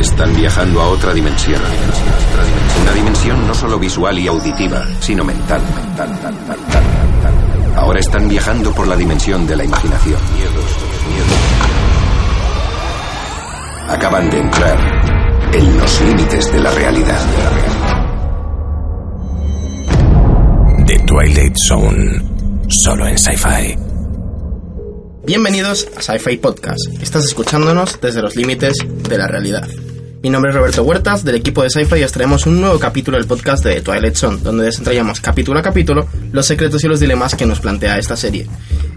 Están viajando a otra dimensión. Una dimensión no solo visual y auditiva, sino mental. Ahora están viajando por la dimensión de la imaginación. Acaban de entrar en los límites de la realidad. The Twilight Zone, solo en Sci-Fi. Bienvenidos a Sci-Fi Podcast. Estás escuchándonos desde los límites de la realidad. Mi nombre es Roberto Huertas, del equipo de Sci-Fi y os traemos un nuevo capítulo del podcast de Twilight Zone, donde desentrañamos capítulo a capítulo los secretos y los dilemas que nos plantea esta serie.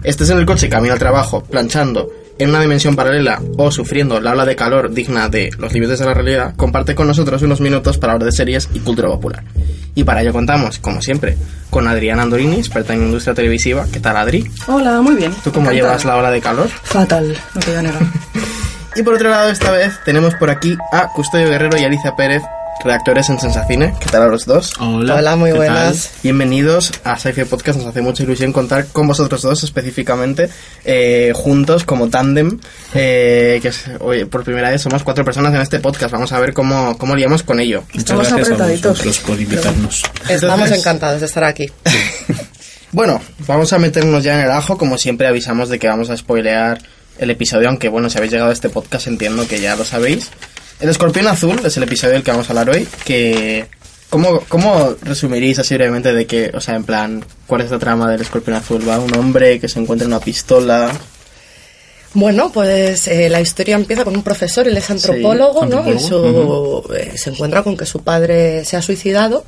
Estés en el coche camino al trabajo, planchando, en una dimensión paralela o sufriendo la ola de calor digna de los límites de la realidad, comparte con nosotros unos minutos para hablar de series y cultura popular. Y para ello contamos, como siempre, con Adriana Andorini, experta en industria televisiva. ¿Qué tal, Adri? Hola, muy bien. ¿Tú cómo Encantada. llevas la ola de calor? Fatal, no te voy a negar. Y por otro lado, esta vez tenemos por aquí a Custodio Guerrero y Alicia Pérez, redactores en Sensacine. ¿Qué tal a los dos? Hola, Hola, muy buenas. Bienvenidos a Sci-Fi Podcast. Nos hace mucha ilusión contar con vosotros dos específicamente, eh, juntos como tándem, eh, que es, oye, por primera vez somos cuatro personas en este podcast. Vamos a ver cómo, cómo liamos con ello. Muchas Estamos a apretaditos. vosotros por invitarnos. Estamos Entonces- encantados de estar aquí. Bueno, vamos a meternos ya en el ajo. Como siempre avisamos de que vamos a spoilear el episodio, aunque bueno, si habéis llegado a este podcast entiendo que ya lo sabéis. El escorpión azul es el episodio del que vamos a hablar hoy, que... ¿Cómo, ¿Cómo resumiréis así brevemente de que, o sea, en plan, cuál es la trama del escorpión azul? ¿Va un hombre que se encuentra una pistola? Bueno, pues eh, la historia empieza con un profesor, él es antropólogo, ¿no? Y su, eh, se encuentra con que su padre se ha suicidado.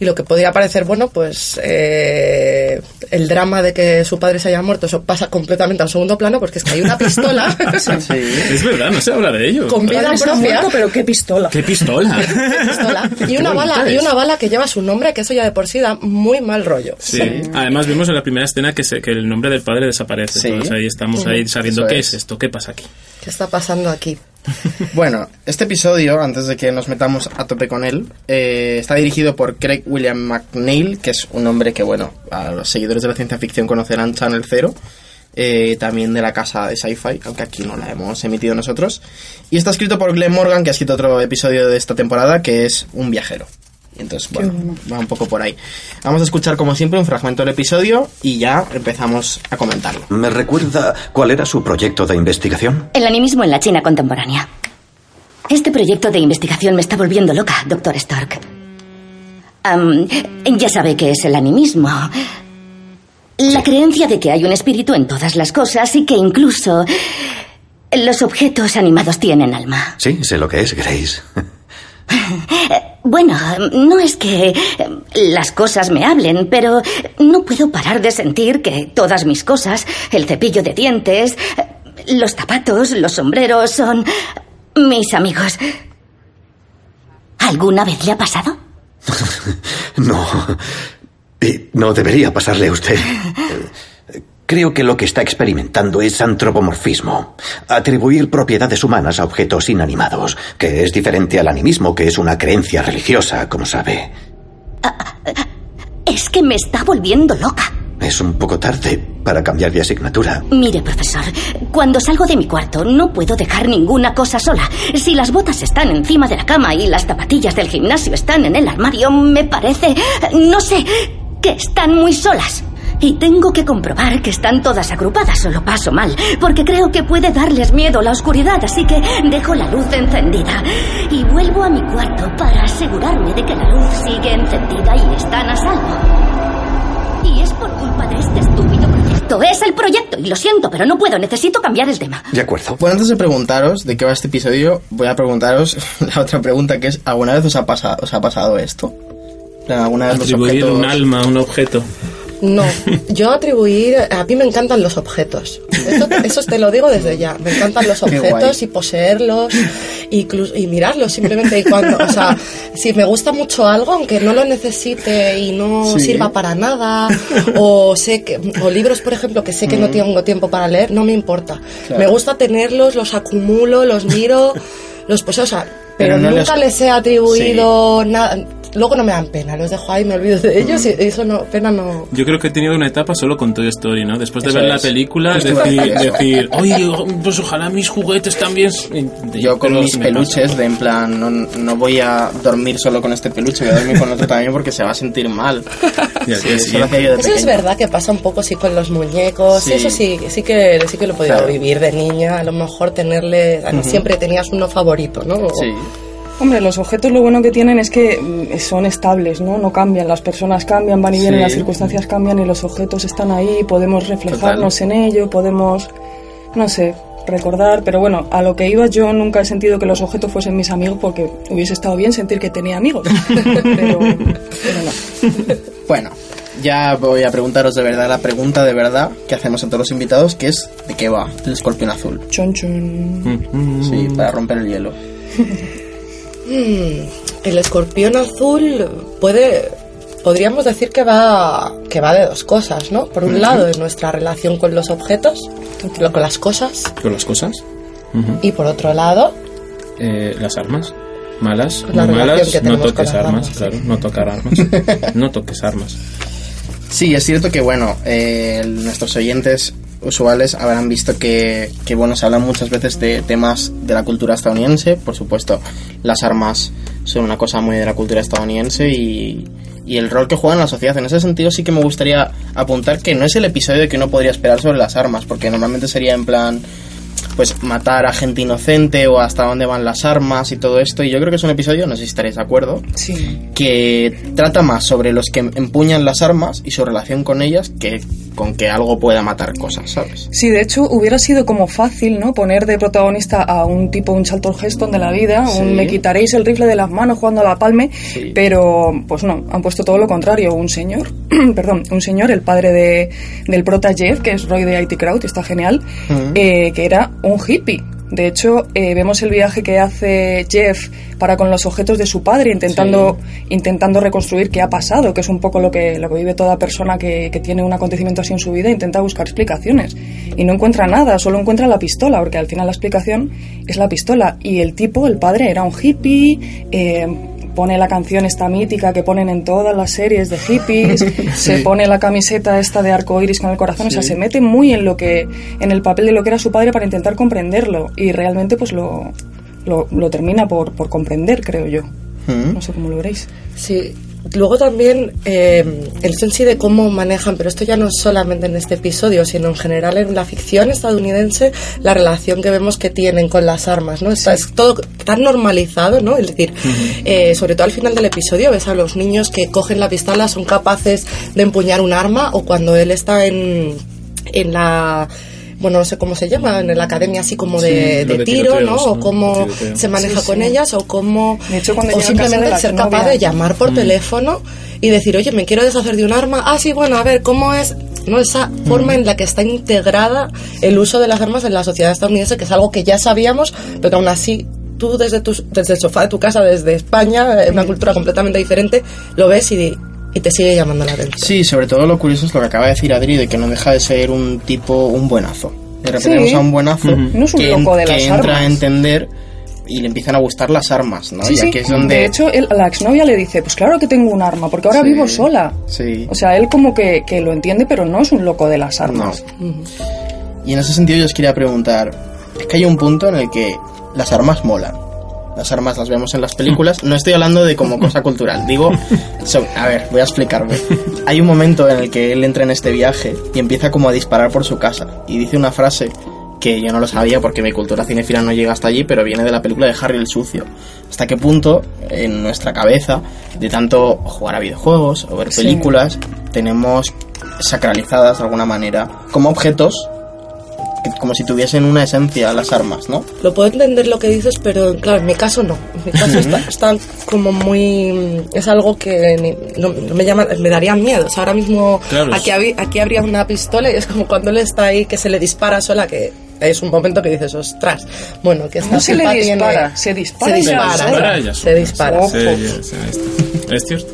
Y lo que podría parecer, bueno, pues eh, el drama de que su padre se haya muerto, eso pasa completamente al segundo plano, porque es que hay una pistola Es verdad, no se habla de ello. con vida propia. muerto, pero qué pistola. ¡Qué pistola! pistola, y una bala y una bala que lleva su nombre que eso ya de por sí da muy mal rollo Sí. Además vimos en la primera escena que, se, que el nombre del padre desaparece. Sí. Entonces ahí estamos ahí sabiendo Eso qué es. es esto, qué pasa aquí. Qué está pasando aquí Bueno, este episodio, antes de que nos metamos a tope con él, eh, está dirigido por Craig William McNeil, que es un hombre que, bueno, a los seguidores de la ciencia ficción conocerán Channel Zero, eh, también de la casa de Sci-Fi, aunque aquí no la hemos emitido nosotros. Y está escrito por Glenn Morgan, que ha escrito otro episodio de esta temporada, que es Un viajero. Entonces, bueno, va un poco por ahí. Vamos a escuchar, como siempre, un fragmento del episodio y ya empezamos a comentarlo. ¿Me recuerda cuál era su proyecto de investigación? El animismo en la China contemporánea. Este proyecto de investigación me está volviendo loca, doctor Stork. Am, ya sabe qué es el animismo. La creencia de que hay un espíritu en todas las cosas y que incluso los objetos animados tienen alma. Sí, sé lo que es, Grace. Bueno, no es que eh, las cosas me hablen, pero no puedo parar de sentir que todas mis cosas, el cepillo de dientes, eh, los zapatos, los sombreros, son mis amigos. ¿Alguna vez le ha pasado? No. Y no debería pasarle a usted. Creo que lo que está experimentando es antropomorfismo. Atribuir propiedades humanas a objetos inanimados, que es diferente al animismo, que es una creencia religiosa, como sabe. Es que me está volviendo loca. Es un poco tarde para cambiar de asignatura. Mire, profesor, cuando salgo de mi cuarto no puedo dejar ninguna cosa sola. Si las botas están encima de la cama y las zapatillas del gimnasio están en el armario, me parece, no sé, que están muy solas. Y tengo que comprobar que están todas agrupadas o lo paso mal, porque creo que puede darles miedo la oscuridad, así que dejo la luz encendida y vuelvo a mi cuarto para asegurarme de que la luz sigue encendida y están a salvo. Y es por culpa de este estúpido proyecto. Es el proyecto. Y lo siento, pero no puedo. Necesito cambiar el tema. De acuerdo. Bueno, antes de preguntaros de qué va este episodio, voy a preguntaros la otra pregunta que es, ¿alguna vez os ha, pasado os ha pasado esto? ¿Alguna vez los Atribuir objetos... un alma a un objeto. No, yo atribuir, a mí me encantan los objetos. Eso, eso te lo digo desde ya. Me encantan los objetos y poseerlos incluso, y mirarlos simplemente. Y cuando, o sea, si me gusta mucho algo, aunque no lo necesite y no Sí. sirva para nada, o sé que, o libros, por ejemplo, que sé que no tengo tiempo para leer, no me importa. Claro. Me gusta tenerlos, los acumulo, los miro, los poseo, o sea, pero, Pero no nunca les he atribuido nada. Luego no me dan pena, los dejo ahí, me olvido de ellos y eso no, pena no. Yo creo que he tenido una etapa solo con Toy Story, ¿no? Después de Eso ver la película, decir, oye, pues ojalá mis juguetes también... Yo con mis peluches, de en plan, no, no voy a dormir solo con este peluche, voy a dormir con otro también porque se va a sentir mal. Sí, eso lo siguiente- hacía yo de Eso es verdad que pasa un poco sí con los muñecos, Sí. eso sí, sí que sí que lo he podido Claro. vivir de niña, a lo mejor tenerle, no, siempre tenías uno favorito, ¿no? Sí. Hombre, los objetos lo bueno que tienen es que mm, son estables, ¿no? No cambian, las personas cambian, van y vienen, Sí. las circunstancias cambian y los objetos están ahí, podemos reflejarnos en ello, podemos, no sé, recordar, pero bueno, a lo que iba yo nunca he sentido que los objetos fuesen mis amigos porque hubiese estado bien sentir que tenía amigos, pero, pero no. Bueno, ya voy a preguntaros de verdad la pregunta de verdad que hacemos a todos los invitados, que es ¿de qué va el escorpión azul? Chon, chon. Sí, para romper el hielo. Mm, el escorpión azul puede podríamos decir que va que va de dos cosas, ¿no? Por un lado, de nuestra relación con los objetos, lo- con las cosas, Con las cosas. Y por otro lado, Eh, las armas. Malas, malas, que no toques armas, armas. claro, no tocar armas. no toques armas. Sí, es cierto que, bueno, eh, nuestros oyentes usuales habrán visto que, que, bueno, se hablan muchas veces de temas de la cultura estadounidense. Por supuesto, las armas son una cosa muy de la cultura estadounidense y, y el rol que juegan en la sociedad. En ese sentido sí que me gustaría apuntar que no es el episodio que uno podría esperar sobre las armas, porque normalmente sería en plan pues matar a gente inocente o hasta dónde van las armas y todo esto y yo creo que es un episodio, no sé si estaréis de acuerdo, Sí. que trata más sobre los que empuñan las armas y su relación con ellas que con que algo pueda matar cosas, ¿sabes? Sí, de hecho hubiera sido como fácil, ¿no? Poner de protagonista a un tipo, un Charlton Heston de la vida, Sí. un me quitaréis el rifle de las manos jugando a la palme, Sí. pero pues no, han puesto todo lo contrario, un señor, perdón, un señor, el padre de, del prota Jeff, que es Roy de IT Crowd, está genial, eh, que era un hippie. De hecho, eh, vemos el viaje que hace Jeff para con los objetos de su padre, intentando, intentando reconstruir qué ha pasado, que es un poco lo que, lo que vive toda persona que, que tiene un acontecimiento así en su vida, intenta buscar explicaciones. Y no encuentra nada, solo encuentra la pistola, porque al final la explicación es la pistola. Y el tipo, el padre, era un hippie, eh, pone la canción esta mítica que ponen en todas las series de hippies, se pone la camiseta esta de arco iris con el corazón, o sea, se mete muy en lo que, en el papel de lo que era su padre para intentar comprenderlo y realmente pues lo, lo, lo termina por, por comprender, creo yo. Ujú. No sé cómo lo veréis. Sí, luego también eh, el en sí de cómo manejan, pero esto ya no solamente en este episodio, sino en general en la ficción estadounidense, la relación que vemos que tienen con las armas, ¿no? Está, Es todo tan normalizado, ¿no? Es decir, eh, sobre todo al final del episodio ves a los niños que cogen la pistola, son capaces de empuñar un arma, o cuando él está en, en la bueno, no sé cómo se llama, en la academia así como de, Sí, lo de de tiro, ¿no? O cómo Tiroteo. se maneja Sí, con sí. ellas, o cómo... De hecho, cuando o simplemente ser capaz de llamar por teléfono y decir, oye, me quiero deshacer de un arma. Ah, sí, bueno, a ver, ¿cómo es no esa forma en la que está integrada el uso de las armas en la sociedad estadounidense, que es algo que ya sabíamos, pero que aún así tú desde, tus, desde el sofá de tu casa, desde España, en una cultura completamente diferente, lo ves y, y te sigue llamando la atención. Sí, sobre todo lo curioso es lo que acaba de decir Adri, de que no deja de ser un tipo, un buenazo. De repente Sí. a un buenazo No es un que, loco de que las entra a entender y le empiezan a gustar las armas, ¿no? Sí, y sí. aquí es donde... De hecho, él, la exnovia le dice, pues claro que tengo un arma, porque ahora Sí. vivo sola. Sí. O sea, él como que, que lo entiende, pero no es un loco de las armas. Y en ese sentido yo os quería preguntar, es que hay un punto en el que las armas molan. Las armas las vemos en las películas. No estoy hablando de como cosa cultural. Digo, so- a ver, voy a explicarme. Hay un momento en el que él entra en este viaje y empieza como a disparar por su casa. Y dice una frase que yo no lo sabía porque mi cultura cinefila no llega hasta allí, pero viene de la película de Harry el Sucio. ¿Hasta qué punto en nuestra cabeza, de tanto jugar a videojuegos o ver Sí. películas, tenemos sacralizadas de alguna manera como objetos como si tuviesen una esencia las armas, ¿no? Lo puedo entender lo que dices, pero claro, en mi caso no. En mi caso está, está como muy... Es algo que ni- no, no me llama, me daría miedo. O sea, ahora mismo Claro, aquí, es- aquí habría una pistola y es como cuando él está ahí que se le dispara sola, que es un momento que dices, ostras, bueno, que esta No se le tiene- dispara, se dispara Se ella dispara, se dispara. Sí, ahí está. ¿Es cierto?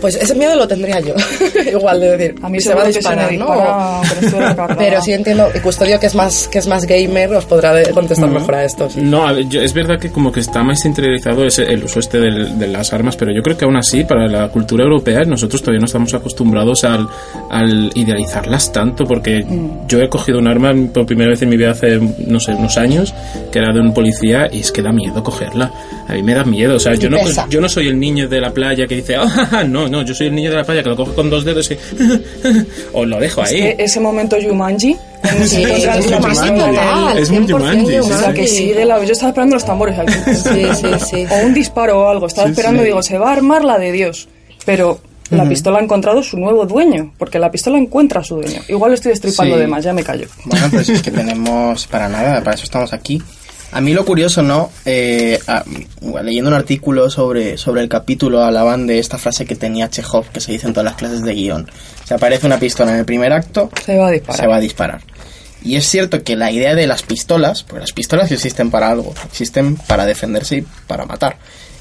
Pues ese miedo lo tendría yo. Igual de decir, A mí se va a disparar, ¿no? dispara, pero sí entiendo, y Custodio que es más que es más gamer os podrá contestar mejor a esto. sí. No, a ver, yo- es verdad que como que está más interiorizado ese, el uso este del- de las armas, pero yo creo que aún así para la cultura europea nosotros todavía no estamos acostumbrados al, al idealizarlas tanto, porque Mm. yo he cogido un arma por primera vez en mi vida hace, no sé, unos años, que era de un policía, y es que da miedo cogerla. A mí me da miedo, o sea, yo no, yo no soy el niño de la playa que dice, "Ah, no, no, yo soy el niño de la playa que lo coge con dos dedos y... o lo dejo Es ahí. que ese momento Sí, el es tío Jumanji pisando en el- total, Es muy 100% Jumanji, sí, sí. O sea, que sigue la... Yo estaba esperando los tambores aquí. Sí, sí, sí. O un disparo o algo. Estaba Sí, esperando, sí. digo, se va a armar la de Dios. Pero la pistola ha encontrado su nuevo dueño, porque la pistola encuentra a su dueño. Igual estoy destripando Sí. de más, ya me callo. Bueno, pues es que tenemos para nada, para eso estamos aquí. A mí lo curioso, ¿no? Eh, leyendo un artículo sobre, sobre el capítulo hablaban de esta frase que tenía Chekhov, que se dice en todas las clases de guion. Se aparece una pistola en el primer acto, Se va a disparar. se va a disparar. Y es cierto que la idea de las pistolas, pues las pistolas existen para algo, existen para defenderse y para matar.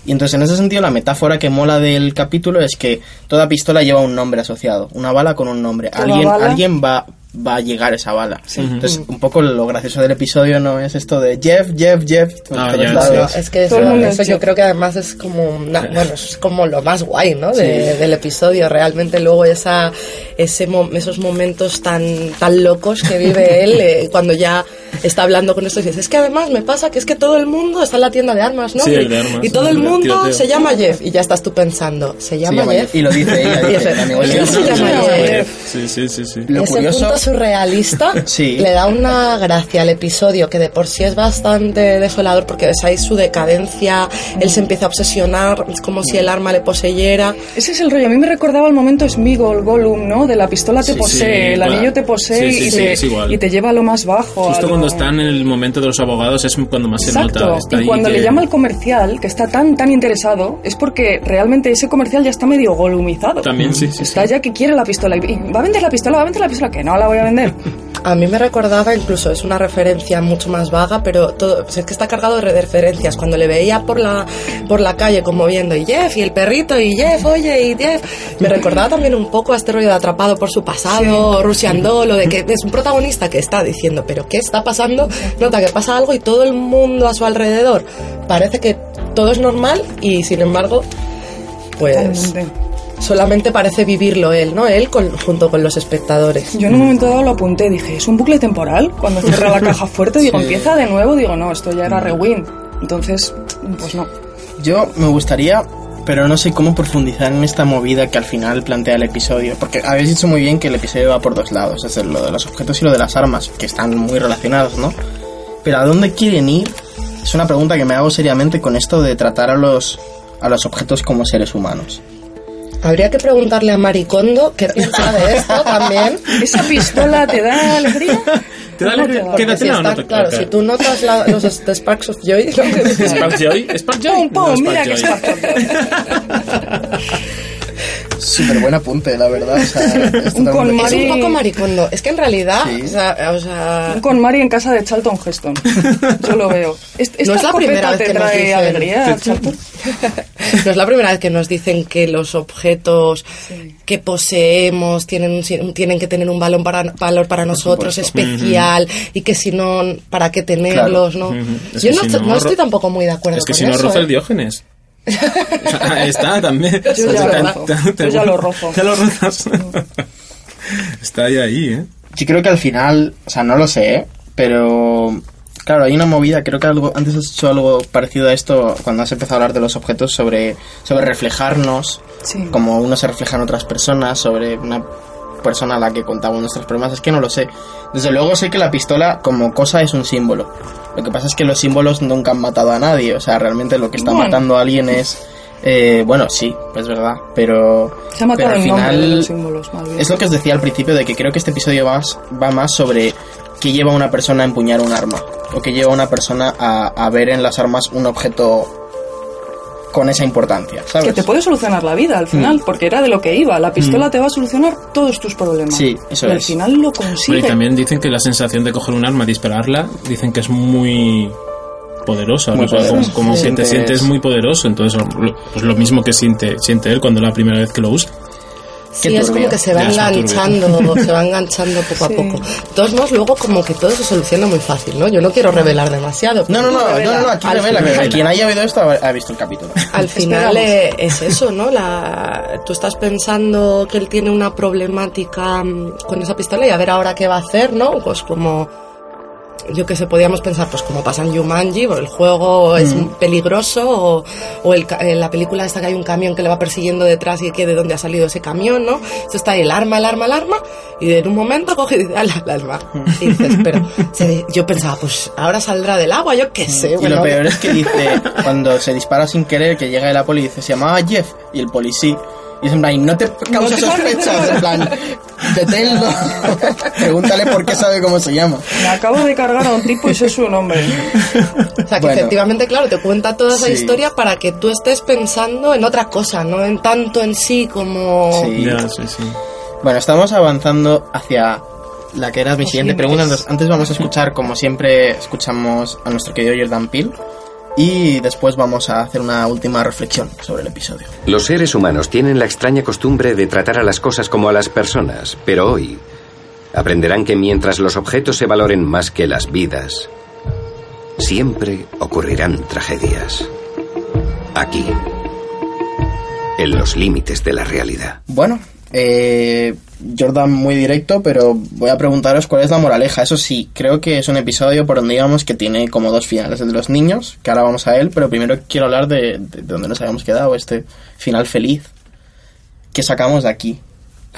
Y entonces en ese sentido la metáfora que mola del capítulo es que toda pistola lleva un nombre asociado, una bala con un nombre. Alguien, bala- alguien va, va a llegar esa bala. Entonces un poco lo gracioso del episodio no es esto de Jeff, Jeff, Jeff, Ah, lados. No, es que eso, eso es yo Jeff. creo que además es como una- bueno, es como lo más guay, ¿no? De- Del episodio. Realmente luego esa, ese, mo- esos momentos tan, tan locos que vive él eh, cuando ya está hablando con esto y dices, es que además me pasa que es que todo el mundo está en la tienda de armas, ¿no? Sí, y, el de armas, y todo el el mundo tiroteo. se llama Jeff y ya estás tú pensando, se Se llama, llama Jeff. Jeff. Y lo dice ella, Y dice, dice, la "¿Por negocia qué se llama llama Jeff? Sí, sí, sí, sí. Lo Ese curioso... punto surrealista Sí. le da una gracia al episodio que de por sí es bastante desolador porque ves ahí su decadencia, él se empieza a obsesionar, es como si el arma le poseyera. Ese es el rollo. A mí me recordaba el momento Smigol, Gollum, ¿no? De la pistola te Sí, posee, sí, el igual. anillo te posee Sí, sí, y, sí, te, y te lleva a lo más bajo. a Justo lo- cuando están en el momento de los abogados es cuando más se Exacto. nota. Está y cuando que- le llama al comercial, que está tan tan interesado, es porque realmente ese comercial ya está medio golumizado. También, sí, sí, Está ya que quiere la pistola. Y, ¿Va a vender la pistola? ¿Va a vender la pistola? Que no la voy a vender. A mí me recordaba, incluso es una referencia mucho más vaga, pero todo, pues es que está cargado de referencias. Cuando le veía por la, por la calle como viendo, y Jeff, y el perrito, y Jeff, oye, y Jeff, me recordaba también un poco a este rollo de atrapado por su pasado, Russian Doll, lo de que es un protagonista que está diciendo, pero ¿qué está pasando? Nota que pasa algo y todo el mundo a su alrededor parece que todo es normal y sin embargo, pues Totalmente. Solamente parece vivirlo él, ¿no? Él con- junto con los espectadores. Yo en un momento dado lo apunté, dije, ¿es un bucle temporal? Cuando cierra la caja fuerte, digo, empieza de nuevo, digo, no, esto ya era rewind. Entonces, pues no. Yo me gustaría, pero no sé cómo profundizar en esta movida que al final plantea el episodio. Porque habéis dicho muy bien que el episodio va por dos lados, es decir, lo de los objetos y lo de las armas, que están muy relacionados, ¿no? Pero ¿a dónde quieren ir? Es una pregunta que me hago seriamente con esto de tratar a los, a los objetos como seres humanos. Habría que preguntarle a Maricondo qué piensa de esto también. ¿Esa pistola te da alegría? ¿Te da alegría? No, Quédatela si o no te claro, si tú notas la- los the Sparks of Joy, ¿no? Spark Joy, Spark Joy. Paul, No, mira Spark que Joy. Súper buen apunte, la verdad. o sea, es Un con es Mari- un poco Maricondo. Es que en realidad, Sí. o sea, o sea, Con Mari en casa de Charlton Heston. Yo lo veo. ¿Est- ¿Esta No es la primera vez que nos dicen- alegría, no es la primera vez que nos dicen que los objetos que poseemos tienen, un tienen que tener un valor para, valor para nosotros supuesto. especial y que si no, ¿para qué tenerlos? ¿no? Ujú. Es Yo no, si estoy- no, no estoy tampoco muy de acuerdo Es que con si no eso, roza ¿eh? el Diógenes. Ahí está también. Yo ya Te- lo rozo. te- te- Yo ya lo rozo. Ya lo rozas. Está ahí, ahí, ¿eh? Yo creo que al final, o sea, no lo sé, ¿eh? pero claro, hay una movida, creo que algo antes has hecho algo parecido a esto cuando has empezado a hablar de los objetos sobre sobre reflejarnos, Sí. como uno se refleja en otras personas, sobre una persona a la que contamos nuestros problemas, es que no lo sé. Desde luego sé que la pistola como cosa es un símbolo. Lo que pasa es que los símbolos nunca han matado a nadie, o sea, realmente lo que está Bueno. matando a alguien es eh, bueno, sí, es verdad, pero Se ha matado pero al el nombre de final los símbolos, más bien. es lo que os decía al principio de que creo que este episodio va más, va más sobre que lleva a una persona a empuñar un arma o que lleva a una persona a, a ver en las armas un objeto con esa importancia, ¿sabes? Que te puede solucionar la vida al final, porque era de lo que iba. La pistola te va a solucionar todos tus problemas. Mm. Sí, eso y al es. final lo Pero consigue. y también dicen que la sensación de coger un arma, dispararla, dicen que es muy poderosa, Muy ¿no? Como, como Sí. que te Sientes- sientes muy poderoso, entonces lo, pues lo mismo que siente, siente él cuando la primera vez que lo usa. Sí, es como que se va Ya, enganchando, se va enganchando poco a poco. De todos modos, luego como que todo se soluciona muy fácil, ¿no? Yo no quiero revelar demasiado. No, no, no, no, no, aquí Al revela, final- que quien haya oído esto ha visto el capítulo. Al final eh, es eso, ¿no? La, tú estás pensando que él tiene una problemática mm, con esa pistola y a ver ahora qué va a hacer, ¿no? Pues como, yo que sé, podíamos pensar, pues como pasa en Jumanji, el juego es peligroso o, o el en la película esta que hay un camión que le va persiguiendo detrás y que de dónde ha salido ese camión, ¿no? Esto está ahí, el arma, el arma, el arma y en un momento coge y dice, "Ala, el arma. Y dices, pero se- yo pensaba, pues ahora saldrá del agua, yo qué sé. Y bueno, lo peor es que dice, cuando se dispara sin querer, que llega de la poli y dice, se llamaba Jeff, y el policía. Y es en plan, no te causa sospechas, en plan, deténlo. Pregúntale por qué sabe cómo se llama. Me acabo de cargar a un tipo y sé su nombre. O sea, que Bueno. efectivamente, claro, te cuenta toda esa Sí. historia para que tú estés pensando en otra cosa, no en tanto en sí como... Sí. Ya, sí, sí. Bueno, estamos avanzando hacia la que era mi siguiente pregunta. Antes vamos a escuchar, como siempre, escuchamos a nuestro querido Jordan Peele. Y después vamos a hacer una última reflexión sobre el episodio. Los seres humanos tienen la extraña costumbre de tratar a las cosas como a las personas, pero hoy aprenderán que mientras los objetos se valoren más que las vidas, siempre ocurrirán tragedias. Aquí, en los límites de la realidad. Bueno, eh, Jordan muy directo, pero voy a preguntaros cuál es la moraleja. Eso sí, creo que es un episodio por donde digamos que tiene como dos finales. El de los niños, que ahora vamos a él, pero primero quiero hablar de, de donde nos habíamos quedado, este final feliz. que sacamos de aquí?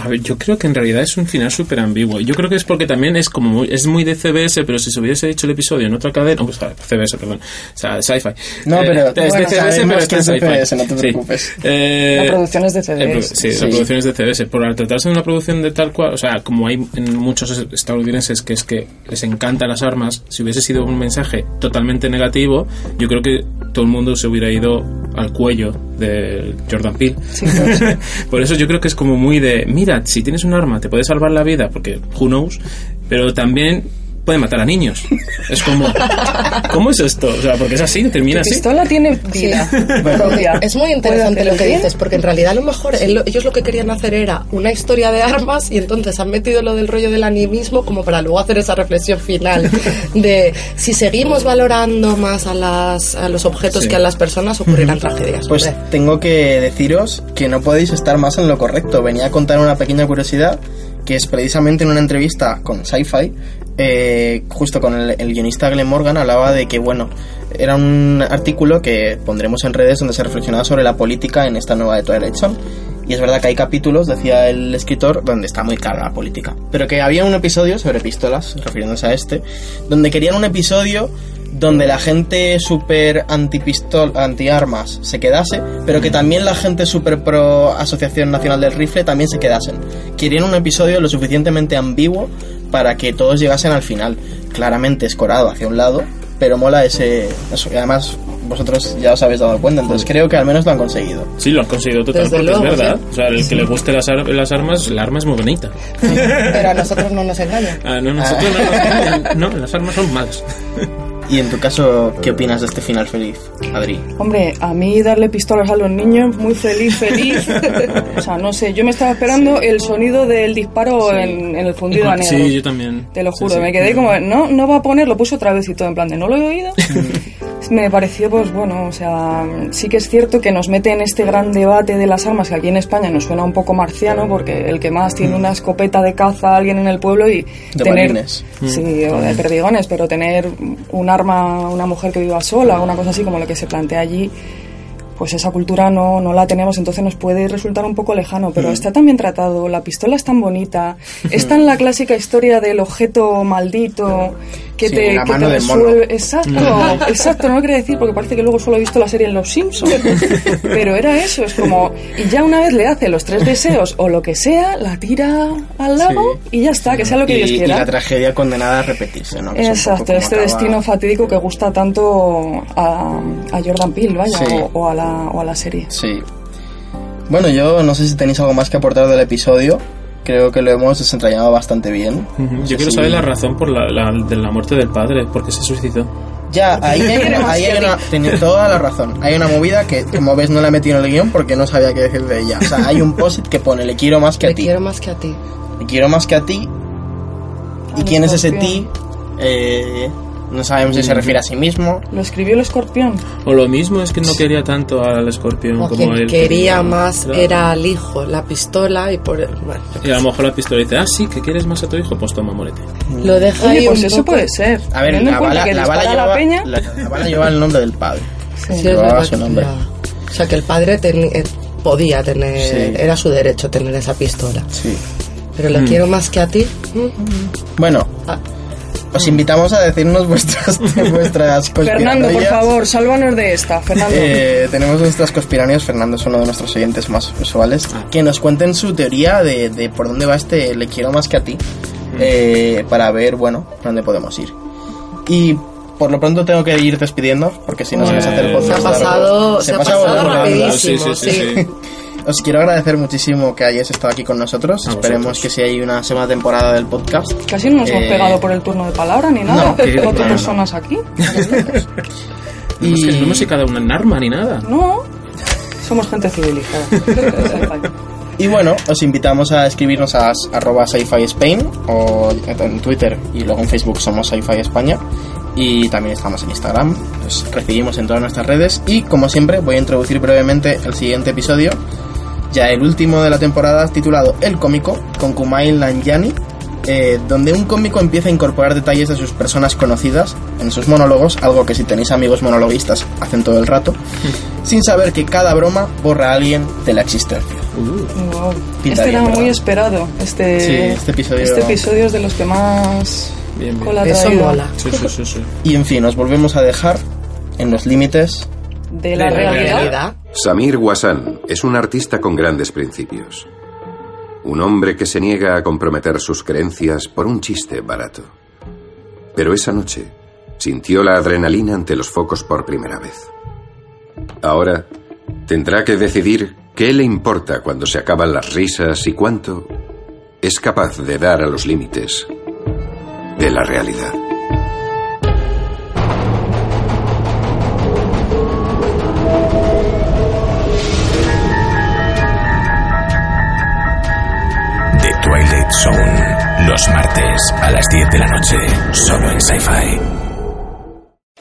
A ver, yo creo que en realidad es un final súper ambiguo. Yo creo que es porque también es como muy, es muy de CBS, pero si se hubiese hecho el episodio en otra cadena, pues, ah, CBS, perdón, o sea, Sci-Fi. No, Eh, pero- es de CBS, pero está en Sci-Fi. No te Sí. preocupes. Eh, La producción es de CBS. sí, Sí. la producción es de CBS. Por al tratarse de una producción de tal cual, o sea, como hay en muchos estadounidenses que es que les encantan las armas, si hubiese sido un mensaje totalmente negativo, yo creo que todo el mundo se hubiera ido al cuello de Jordan Peele. Por eso yo creo que es como muy de, mira, si tienes un arma te puede salvar la vida, porque who knows, pero también puede matar a niños. Es como, ¿cómo es esto? O sea, porque es así, termina La así. pistola tiene vida propia. Es muy interesante lo que bien. dices, porque en realidad a lo mejor él- ellos lo que querían hacer era una historia de armas y entonces han metido lo del rollo del animismo como para luego hacer esa reflexión final de si seguimos valorando más a, las, a los objetos Sí. que a las personas ocurrirán tragedias. Pues hombre. tengo que deciros que no podéis estar más en lo correcto. Venía a contar una pequeña curiosidad que es precisamente en una entrevista con Sci-Fi, eh, justo con el, guionista Glenn Morgan, hablaba de que, bueno, era un artículo que pondremos en redes donde se reflexionaba sobre la política en esta nueva de Twilight Zone. Y es verdad que hay capítulos, decía el escritor, donde está muy clara la política. Pero que había un episodio sobre pistolas, refiriéndose a este, donde querían un episodio donde la gente súper anti-armas se quedase, pero que también la gente súper pro Asociación Nacional del Rifle también se quedasen. Querían un episodio lo suficientemente ambiguo para que todos llegasen al final. Claramente escorado hacia un lado, pero mola ese... Eso, y además vosotros ya os habéis dado cuenta, entonces creo que al menos lo han conseguido. Sí, lo han conseguido total, Desde porque luego, es verdad. sí. O sea, el que le guste las, ar- las armas, la arma es muy bonita. Pero a nosotros no nos engañan. Ah, no, nosotros no, nos engañan. no, las armas son malas. Y en tu caso, ¿qué opinas de este final feliz, Adri? Hombre, a mí darle pistolas a los niños, muy feliz, feliz. o sea, no sé, yo me estaba esperando el sonido del disparo en, en el fundido a negro. Sí, yo también. Te lo juro, sí. me quedé como, no, no va a poner, lo puso otra vez y todo en plan de, ¿no lo he oído? me pareció, pues bueno, o sea, sí que es cierto que nos mete en este gran debate de las armas que aquí en España nos suena un poco marciano, porque el que más tiene una escopeta de caza a alguien en el pueblo y De tener... balines. Sí, o de perdigones, pero tener un arma, una mujer que viva sola, una cosa así como lo que se plantea allí, pues esa cultura no, no la tenemos, entonces nos puede resultar un poco lejano, pero está tan bien tratado, la pistola es tan bonita, es tan la clásica historia del objeto maldito que Sí, te, la que mano te mono. resuelve. Exacto, exacto, no lo quería decir porque parece que luego solo he visto la serie en Los Simpsons. Pero era eso, es como. Y ya una vez le hace los tres deseos o lo que sea, la tira al lago y ya está, que sea lo que y, Dios y quiera. la tragedia condenada a repetirse, ¿no? Que Exacto, este acaba- destino fatídico que gusta tanto a, a Jordan Peele, vaya, o, o a la, o a la serie. Sí. Bueno, yo no sé si tenéis algo más que aportar del episodio. Creo que lo hemos desentrañado bastante bien. No Yo quiero si- saber la razón por la, la- de la muerte del padre, porque se suicidó. Ya, ahí hay, una, ahí hay una- tiene toda la razón. Hay una movida que, como ves, no la he metido en el guion porque no sabía qué decir de ella. O sea, hay un post que pone, le quiero más que a ti. quiero más que a ti. Le quiero más que a ti. ¿Y quién es ese ti? Eh, no sabemos si se refiere a sí mismo. Lo escribió el escorpión. O lo mismo es que no quería tanto al escorpión O como quien él. quería más Claro. era al hijo, la pistola y por bueno, Y a lo mejor la pistola dice, ah, sí, que quieres más a tu hijo, pues toma, morete. lo deja Oye, ahí pues un eso poco- puede ser. A ver, Teniendo en la cuenta bala, que la bala a llevaba, la peña. la- la bala llevaba el nombre del padre. Sí, es Llevaba verdad su que nombre. llevaba. O sea que el padre teni- eh, podía tener, Sí. era su derecho tener esa pistola. Sí. Pero le quiero más que a ti. mm, Bueno, ah, os invitamos a decirnos vuestras, vuestras Fernando, por favor, sálvanos de esta, Fernando. Eh, tenemos nuestras conspiranoias. Fernando es uno de nuestros oyentes más usuales. Que nos cuenten su teoría de, de por dónde va este Le quiero más que a ti. eh, para ver, bueno, por dónde podemos ir. Y por lo pronto tengo que ir despidiendo, porque si no se nos hace el podcast. se ha pasado, se ha pasa pasado volando. rapidísimo. Sí, sí, sí, sí. Os quiero agradecer muchísimo que hayáis estado aquí con nosotros. A Esperemos vosotros. que si hay una segunda temporada del podcast. Casi no nos hemos eh, pegado por el turno de palabra ni nada. no, Cuatro no, no. personas aquí. Es que no hemos sacado un arma ni nada. No, somos gente civilizada. Y bueno, os invitamos a escribirnos a arroba sci-fi Spain o en Twitter y luego en Facebook somos sci-fi España y también estamos en Instagram, os recibimos en todas nuestras redes y como siempre voy a introducir brevemente el siguiente episodio, ya el último de la temporada titulado El cómico con Kumail Nanjiani eh, donde un cómico empieza a incorporar detalles de sus personas conocidas en sus monólogos, algo que si tenéis amigos monologuistas hacen todo el rato, sin saber que cada broma borra a alguien de la existencia. Wow. Pinta Este bien, era muy esperado. Este, Sí, este episodio- este episodio es de los que más Bien, bien. cola Eso mola. Sí, sí, sí, sí. Y en fin, nos volvemos a dejar en los límites. De la de la realidad. realidad. Samir Wasan es un artista con grandes principios. Un hombre que se niega a comprometer sus creencias por un chiste barato. Pero esa noche sintió la adrenalina ante los focos por primera vez. Ahora tendrá que decidir qué le importa cuando se acaban las risas y cuánto es capaz de dar a los límites de la realidad. Twilight Zone. Los martes a las 10 de la noche. Solo en Sci-Fi.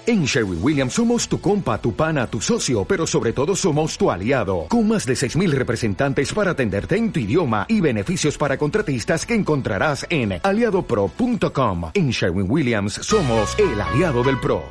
En Sherwin Williams somos tu compa, tu pana, tu socio, pero sobre todo somos tu aliado, con más de 6.000 representantes para atenderte en tu idioma y beneficios para contratistas que encontrarás en aliadopro.com. En Sherwin Williams somos el aliado del PRO.